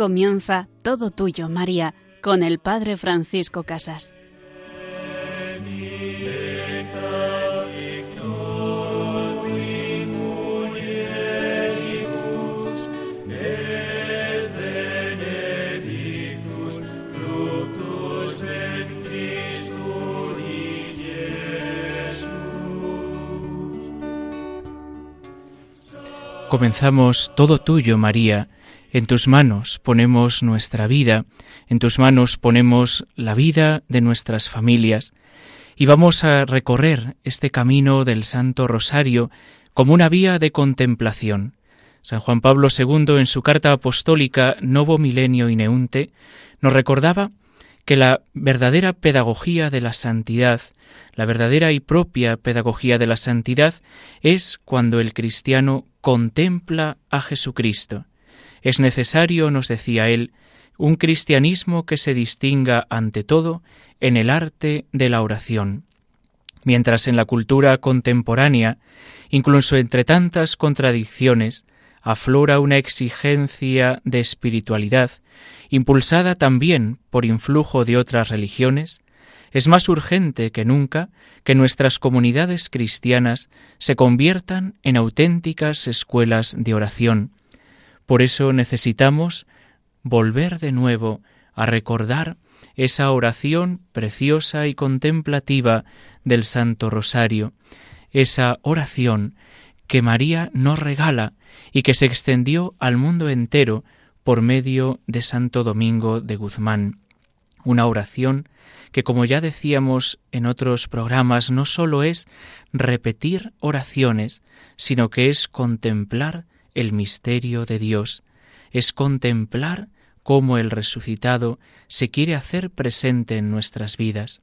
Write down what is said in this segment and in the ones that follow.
comienza Todo Tuyo, María, con el Padre Francisco Casas. Comenzamos todo tuyo, María. En tus manos ponemos nuestra vida, en tus manos ponemos la vida de nuestras familias, y vamos a recorrer este camino del Santo Rosario como una vía de contemplación. San Juan Pablo II, en su carta apostólica Novo Milenio Ineunte, nos recordaba que la verdadera pedagogía de la santidad la verdadera y propia pedagogía de la santidad es cuando el cristiano contempla a Jesucristo. Es necesario, nos decía él, un cristianismo que se distinga ante todo en el arte de la oración. Mientras en la cultura contemporánea, incluso entre tantas contradicciones, aflora una exigencia de espiritualidad, impulsada también por influjo de otras religiones, es más urgente que nunca que nuestras comunidades cristianas se conviertan en auténticas escuelas de oración. Por eso necesitamos volver de nuevo a recordar esa oración preciosa y contemplativa del Santo Rosario, esa oración que María nos regala y que se extendió al mundo entero por medio de Santo Domingo de Guzmán. Una oración que, como ya decíamos en otros programas, no sólo es repetir oraciones, sino que es contemplar el misterio de Dios, es contemplar cómo el resucitado se quiere hacer presente en nuestras vidas.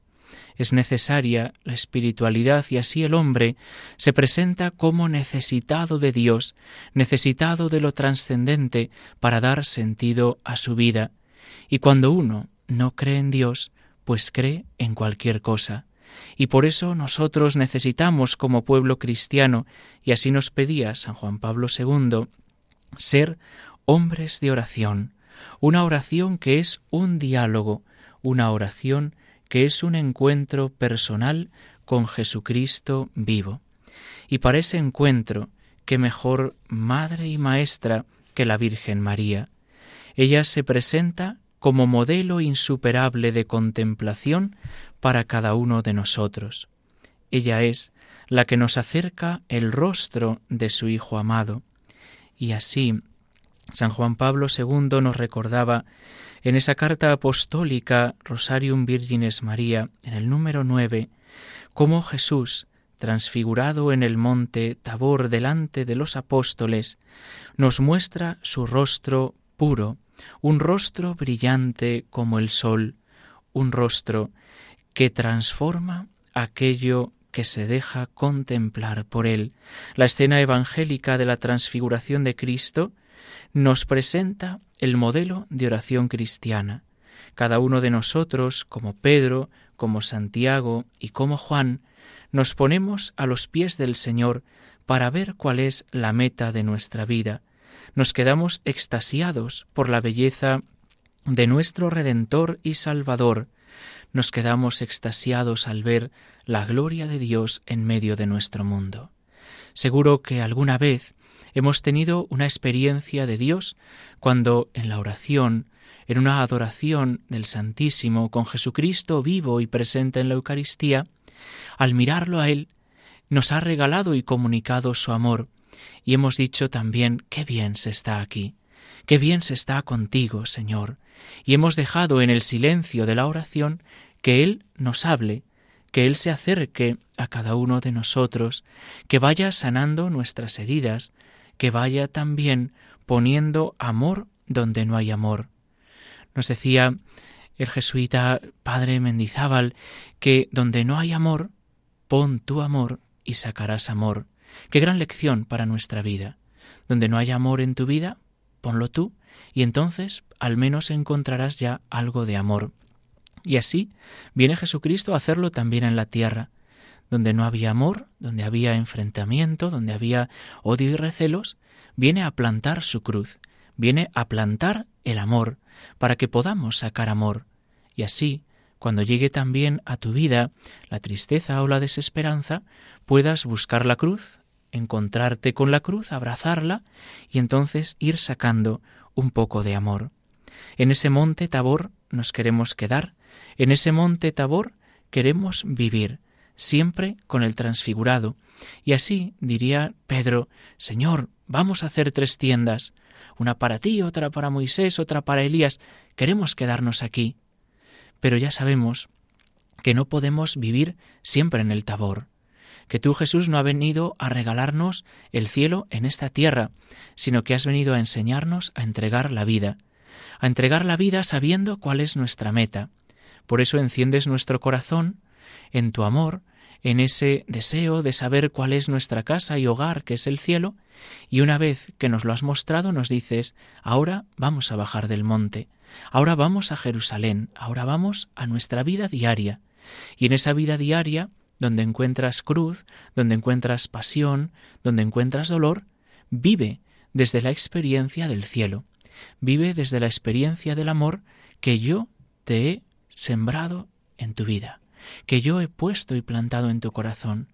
Es necesaria la espiritualidad y así el hombre se presenta como necesitado de Dios, necesitado de lo trascendente para dar sentido a su vida. Y cuando uno no cree en Dios, pues cree en cualquier cosa. Y por eso nosotros necesitamos como pueblo cristiano, y así nos pedía San Juan Pablo II, ser hombres de oración, una oración que es un diálogo, una oración que es un encuentro personal con Jesucristo vivo. Y para ese encuentro, qué mejor madre y maestra que la Virgen María. Ella se presenta como modelo insuperable de contemplación para cada uno de nosotros. Ella es la que nos acerca el rostro de su Hijo amado. Y así, San Juan Pablo II nos recordaba en esa carta apostólica Rosarium Virgines María, en el número nueve, cómo Jesús, transfigurado en el monte Tabor delante de los apóstoles, nos muestra su rostro puro, un rostro brillante como el sol, un rostro que transforma aquello que se deja contemplar por él. La escena evangélica de la transfiguración de Cristo nos presenta el modelo de oración cristiana. Cada uno de nosotros, como Pedro, como Santiago y como Juan, nos ponemos a los pies del Señor para ver cuál es la meta de nuestra vida, nos quedamos extasiados por la belleza de nuestro Redentor y Salvador, nos quedamos extasiados al ver la gloria de Dios en medio de nuestro mundo. Seguro que alguna vez hemos tenido una experiencia de Dios cuando en la oración, en una adoración del Santísimo con Jesucristo vivo y presente en la Eucaristía, al mirarlo a Él, nos ha regalado y comunicado su amor, y hemos dicho también, qué bien se está aquí, qué bien se está contigo, Señor, y hemos dejado en el silencio de la oración que Él nos hable, que Él se acerque a cada uno de nosotros, que vaya sanando nuestras heridas, que vaya también poniendo amor donde no hay amor. Nos decía el jesuita padre Mendizábal que donde no hay amor, pon tu amor y sacarás amor. Qué gran lección para nuestra vida. Donde no haya amor en tu vida, ponlo tú, y entonces al menos encontrarás ya algo de amor. Y así viene Jesucristo a hacerlo también en la tierra. Donde no había amor, donde había enfrentamiento, donde había odio y recelos, viene a plantar su cruz, viene a plantar el amor, para que podamos sacar amor. Y así, cuando llegue también a tu vida la tristeza o la desesperanza, puedas buscar la cruz, encontrarte con la cruz, abrazarla y entonces ir sacando un poco de amor. En ese monte Tabor nos queremos quedar, en ese monte Tabor queremos vivir, siempre con el transfigurado. Y así diría Pedro, Señor, vamos a hacer tres tiendas, una para ti, otra para Moisés, otra para Elías, queremos quedarnos aquí. Pero ya sabemos que no podemos vivir siempre en el Tabor, que tú Jesús no ha venido a regalarnos el cielo en esta tierra, sino que has venido a enseñarnos a entregar la vida, a entregar la vida sabiendo cuál es nuestra meta. Por eso enciendes nuestro corazón en tu amor, en ese deseo de saber cuál es nuestra casa y hogar, que es el cielo, y una vez que nos lo has mostrado nos dices, ahora vamos a bajar del monte, ahora vamos a Jerusalén, ahora vamos a nuestra vida diaria, y en esa vida diaria, donde encuentras cruz, donde encuentras pasión, donde encuentras dolor, vive desde la experiencia del cielo, vive desde la experiencia del amor que yo te he sembrado en tu vida que yo he puesto y plantado en tu corazón.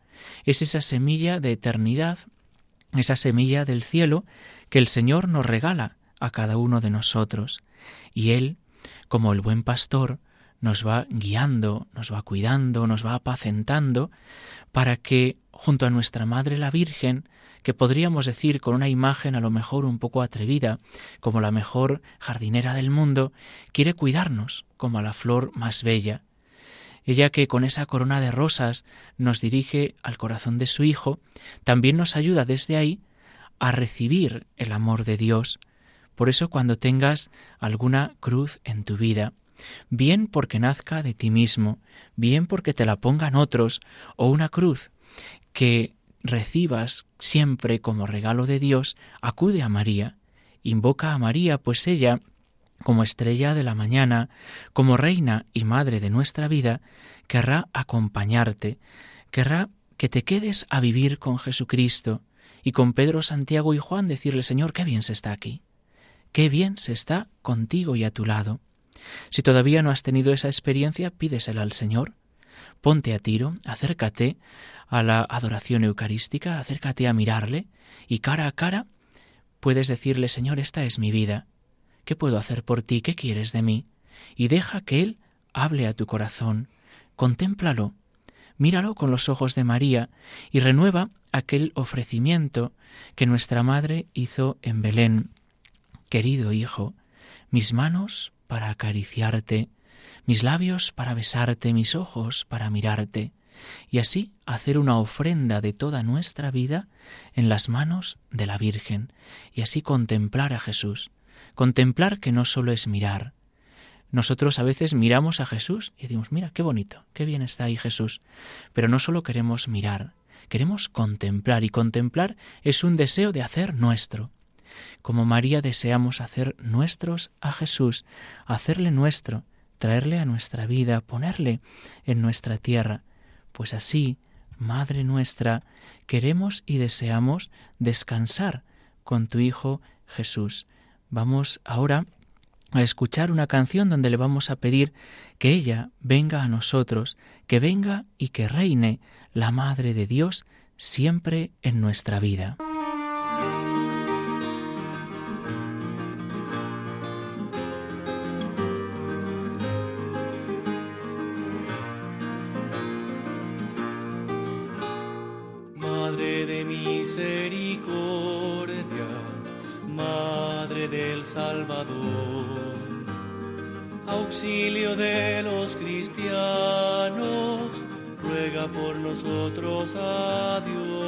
Es esa semilla de eternidad, esa semilla del cielo que el Señor nos regala a cada uno de nosotros. Y Él, como el buen pastor, nos va guiando, nos va cuidando, nos va apacentando, para que, junto a nuestra Madre la Virgen, que podríamos decir con una imagen a lo mejor un poco atrevida, como la mejor jardinera del mundo, quiere cuidarnos como a la flor más bella, ella que con esa corona de rosas nos dirige al corazón de su Hijo, también nos ayuda desde ahí a recibir el amor de Dios. Por eso cuando tengas alguna cruz en tu vida, bien porque nazca de ti mismo, bien porque te la pongan otros, o una cruz que recibas siempre como regalo de Dios, acude a María, invoca a María, pues ella como estrella de la mañana, como reina y madre de nuestra vida, querrá acompañarte, querrá que te quedes a vivir con Jesucristo y con Pedro, Santiago y Juan decirle, Señor, qué bien se está aquí, qué bien se está contigo y a tu lado. Si todavía no has tenido esa experiencia, pídesela al Señor. Ponte a tiro, acércate a la adoración eucarística, acércate a mirarle y cara a cara puedes decirle, Señor, esta es mi vida, ¿Qué puedo hacer por ti? ¿Qué quieres de mí? Y deja que Él hable a tu corazón. Contémplalo. Míralo con los ojos de María y renueva aquel ofrecimiento que nuestra Madre hizo en Belén. Querido Hijo, mis manos para acariciarte, mis labios para besarte, mis ojos para mirarte, y así hacer una ofrenda de toda nuestra vida en las manos de la Virgen, y así contemplar a Jesús. Contemplar que no solo es mirar. Nosotros a veces miramos a Jesús y decimos, mira, qué bonito, qué bien está ahí Jesús. Pero no solo queremos mirar, queremos contemplar y contemplar es un deseo de hacer nuestro. Como María deseamos hacer nuestros a Jesús, hacerle nuestro, traerle a nuestra vida, ponerle en nuestra tierra. Pues así, Madre nuestra, queremos y deseamos descansar con tu Hijo Jesús. Vamos ahora a escuchar una canción donde le vamos a pedir que ella venga a nosotros, que venga y que reine la Madre de Dios siempre en nuestra vida. Salvador, auxilio de los cristianos, ruega por nosotros a Dios.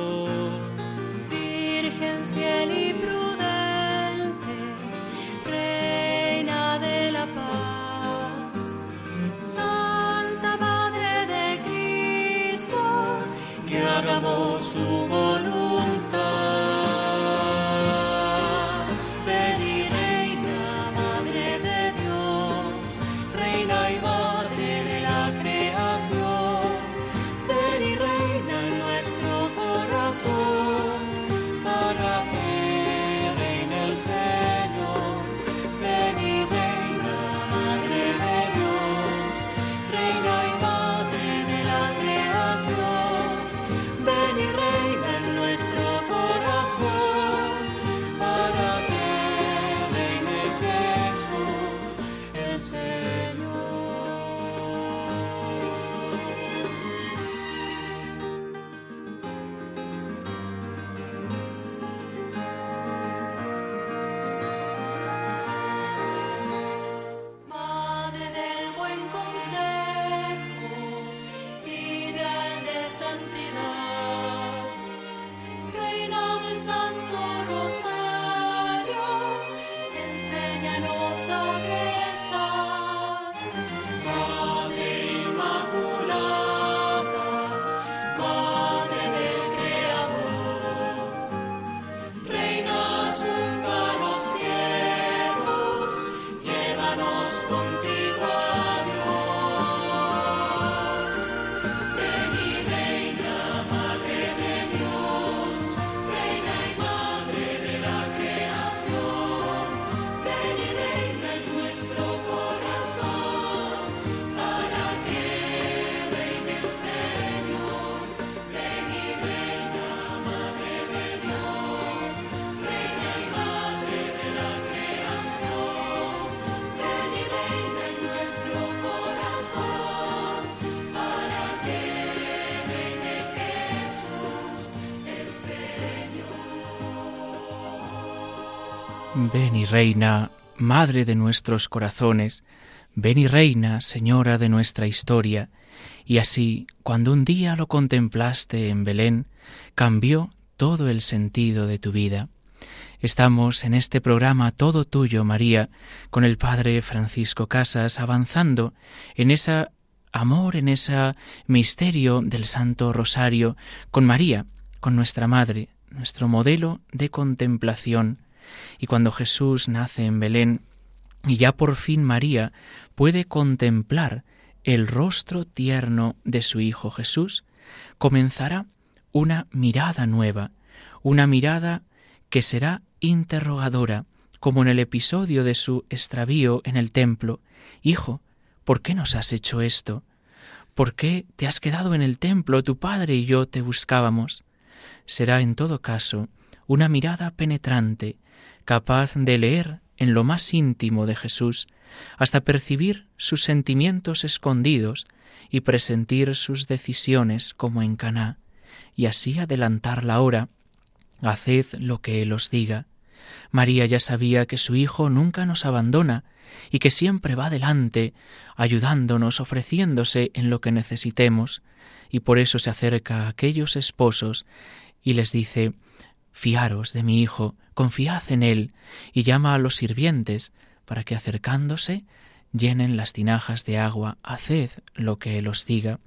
Ven y reina, Madre de nuestros corazones, ven y reina, Señora de nuestra historia, y así, cuando un día lo contemplaste en Belén, cambió todo el sentido de tu vida. Estamos en este programa Todo Tuyo, María, con el Padre Francisco Casas, avanzando en ese amor, en ese misterio del Santo Rosario, con María, con nuestra Madre, nuestro modelo de contemplación. Y cuando Jesús nace en Belén, y ya por fin María puede contemplar el rostro tierno de su Hijo Jesús, comenzará una mirada nueva, una mirada que será interrogadora, como en el episodio de su extravío en el templo. Hijo, ¿por qué nos has hecho esto? ¿Por qué te has quedado en el templo? Tu padre y yo te buscábamos. Será en todo caso una mirada penetrante, capaz de leer en lo más íntimo de Jesús, hasta percibir sus sentimientos escondidos y presentir sus decisiones como en Caná, y así adelantar la hora. Haced lo que Él os diga. María ya sabía que su Hijo nunca nos abandona y que siempre va delante, ayudándonos, ofreciéndose en lo que necesitemos, y por eso se acerca a aquellos esposos y les dice Fiaros de mi Hijo, confiad en Él, y llama a los sirvientes, para que acercándose llenen las tinajas de agua, haced lo que Él os diga.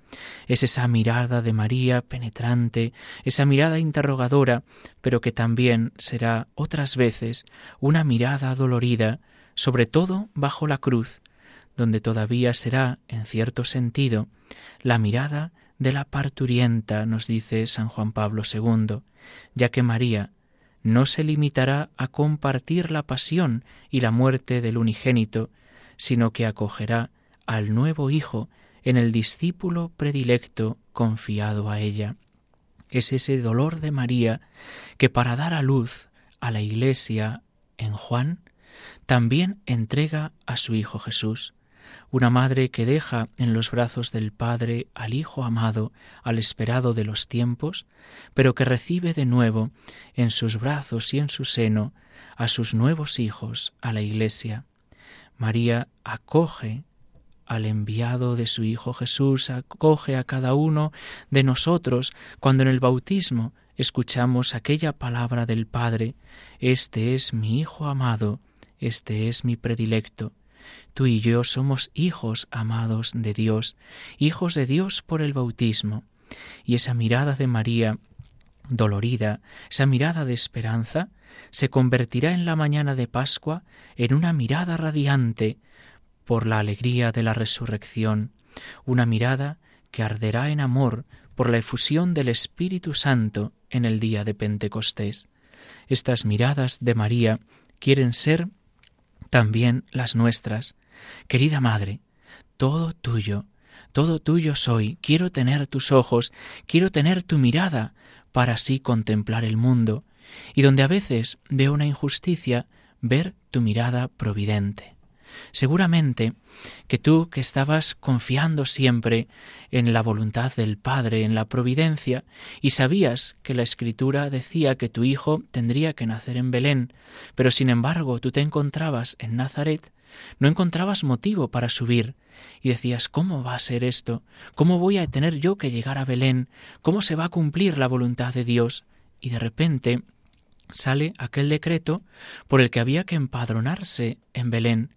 Es esa mirada de María penetrante, esa mirada interrogadora, pero que también será otras veces una mirada dolorida, sobre todo bajo la cruz, donde todavía será, en cierto sentido, la mirada de la parturienta, nos dice San Juan Pablo II, ya que María no se limitará a compartir la pasión y la muerte del unigénito, sino que acogerá al nuevo Hijo en el discípulo predilecto confiado a ella. Es ese dolor de María que para dar a luz a la Iglesia en Juan, también entrega a su Hijo Jesús, una madre que deja en los brazos del Padre al Hijo amado, al esperado de los tiempos, pero que recibe de nuevo en sus brazos y en su seno a sus nuevos hijos, a la Iglesia. María acoge al enviado de su Hijo Jesús, acoge a cada uno de nosotros cuando en el bautismo escuchamos aquella palabra del Padre, Este es mi Hijo amado, este es mi predilecto. Tú y yo somos hijos amados de Dios, hijos de Dios por el bautismo. Y esa mirada de María dolorida, esa mirada de esperanza, se convertirá en la mañana de Pascua en una mirada radiante por la alegría de la resurrección, una mirada que arderá en amor por la efusión del Espíritu Santo en el día de Pentecostés. Estas miradas de María quieren ser también las nuestras. Querida Madre, todo tuyo, todo tuyo soy, quiero tener tus ojos, quiero tener tu mirada, para así contemplar el mundo, y donde a veces veo una injusticia, ver tu mirada providente. Seguramente que tú que estabas confiando siempre en la voluntad del Padre, en la providencia, y sabías que la Escritura decía que tu hijo tendría que nacer en Belén, pero sin embargo tú te encontrabas en Nazaret, no encontrabas motivo para subir, y decías ¿cómo va a ser esto? ¿Cómo voy a tener yo que llegar a Belén? ¿Cómo se va a cumplir la voluntad de Dios? Y de repente sale aquel decreto por el que había que empadronarse en Belén,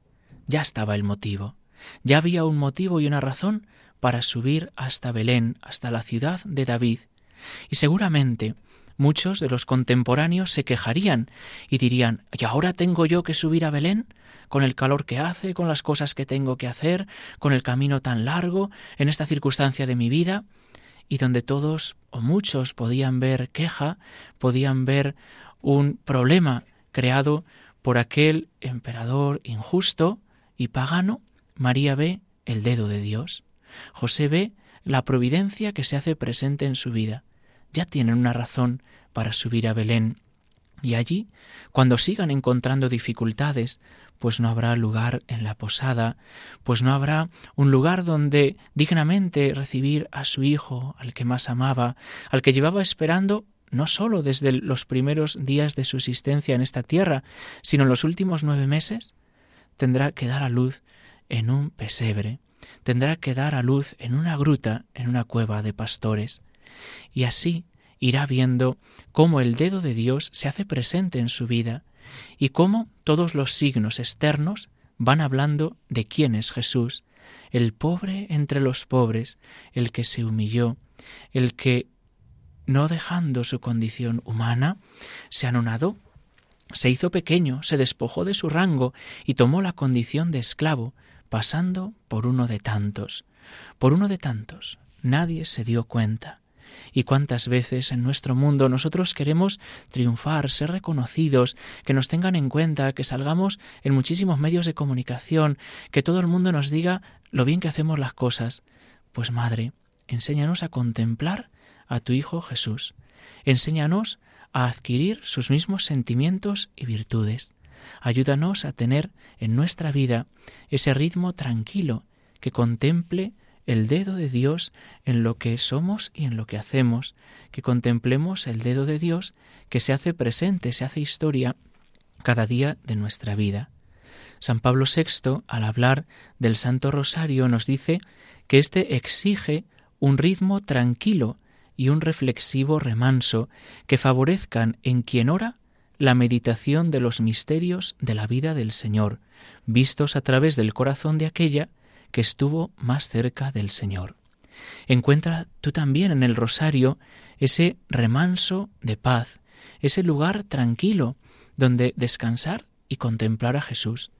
ya estaba el motivo. Ya había un motivo y una razón para subir hasta Belén, hasta la ciudad de David. Y seguramente muchos de los contemporáneos se quejarían y dirían ¿Y ahora tengo yo que subir a Belén? con el calor que hace, con las cosas que tengo que hacer, con el camino tan largo, en esta circunstancia de mi vida, y donde todos o muchos podían ver queja, podían ver un problema creado por aquel emperador injusto, y pagano, María ve el dedo de Dios. José ve la providencia que se hace presente en su vida. Ya tienen una razón para subir a Belén. Y allí, cuando sigan encontrando dificultades, pues no habrá lugar en la posada, pues no habrá un lugar donde dignamente recibir a su hijo, al que más amaba, al que llevaba esperando no sólo desde los primeros días de su existencia en esta tierra, sino en los últimos nueve meses, tendrá que dar a luz en un pesebre, tendrá que dar a luz en una gruta, en una cueva de pastores. Y así irá viendo cómo el dedo de Dios se hace presente en su vida y cómo todos los signos externos van hablando de quién es Jesús, el pobre entre los pobres, el que se humilló, el que, no dejando su condición humana, se anonadó, se hizo pequeño, se despojó de su rango y tomó la condición de esclavo, pasando por uno de tantos. Por uno de tantos. Nadie se dio cuenta. Y cuántas veces en nuestro mundo nosotros queremos triunfar, ser reconocidos, que nos tengan en cuenta, que salgamos en muchísimos medios de comunicación, que todo el mundo nos diga lo bien que hacemos las cosas. Pues Madre, enséñanos a contemplar a tu Hijo Jesús. Enséñanos a adquirir sus mismos sentimientos y virtudes. Ayúdanos a tener en nuestra vida ese ritmo tranquilo que contemple el dedo de Dios en lo que somos y en lo que hacemos, que contemplemos el dedo de Dios que se hace presente, se hace historia cada día de nuestra vida. San Pablo VI, al hablar del Santo Rosario, nos dice que éste exige un ritmo tranquilo y un reflexivo remanso que favorezcan en quien ora la meditación de los misterios de la vida del Señor, vistos a través del corazón de aquella que estuvo más cerca del Señor. Encuentra tú también en el rosario ese remanso de paz, ese lugar tranquilo donde descansar y contemplar a Jesús,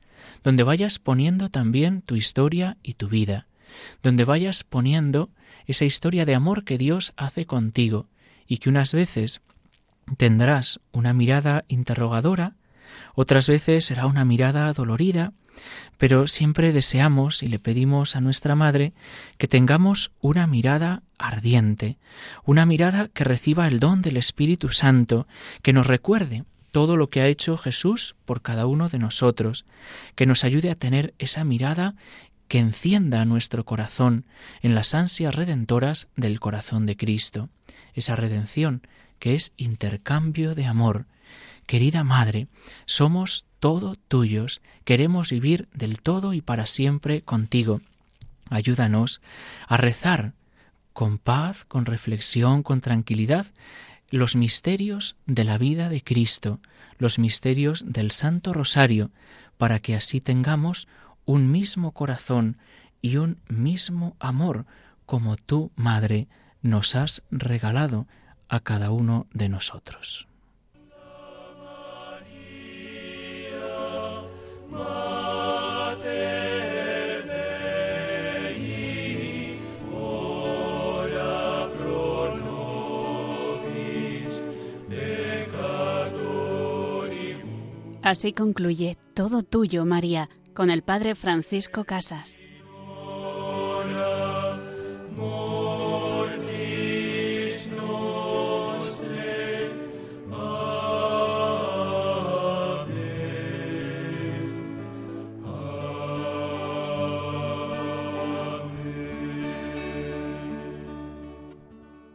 donde vayas poniendo también tu historia y tu vida, donde vayas poniendo esa historia de amor que Dios hace contigo y que unas veces tendrás una mirada interrogadora, otras veces será una mirada dolorida, pero siempre deseamos y le pedimos a nuestra Madre que tengamos una mirada ardiente, una mirada que reciba el don del Espíritu Santo, que nos recuerde todo lo que ha hecho Jesús por cada uno de nosotros, que nos ayude a tener esa mirada que encienda nuestro corazón en las ansias redentoras del corazón de Cristo, esa redención que es intercambio de amor. Querida Madre, somos todo tuyos, queremos vivir del todo y para siempre contigo. Ayúdanos a rezar con paz, con reflexión, con tranquilidad, los misterios de la vida de Cristo, los misterios del Santo Rosario, para que así tengamos un mismo corazón y un mismo amor, como tú, Madre, nos has regalado a cada uno de nosotros. Así concluye Todo Tuyo, María, con el Padre Francisco Casas.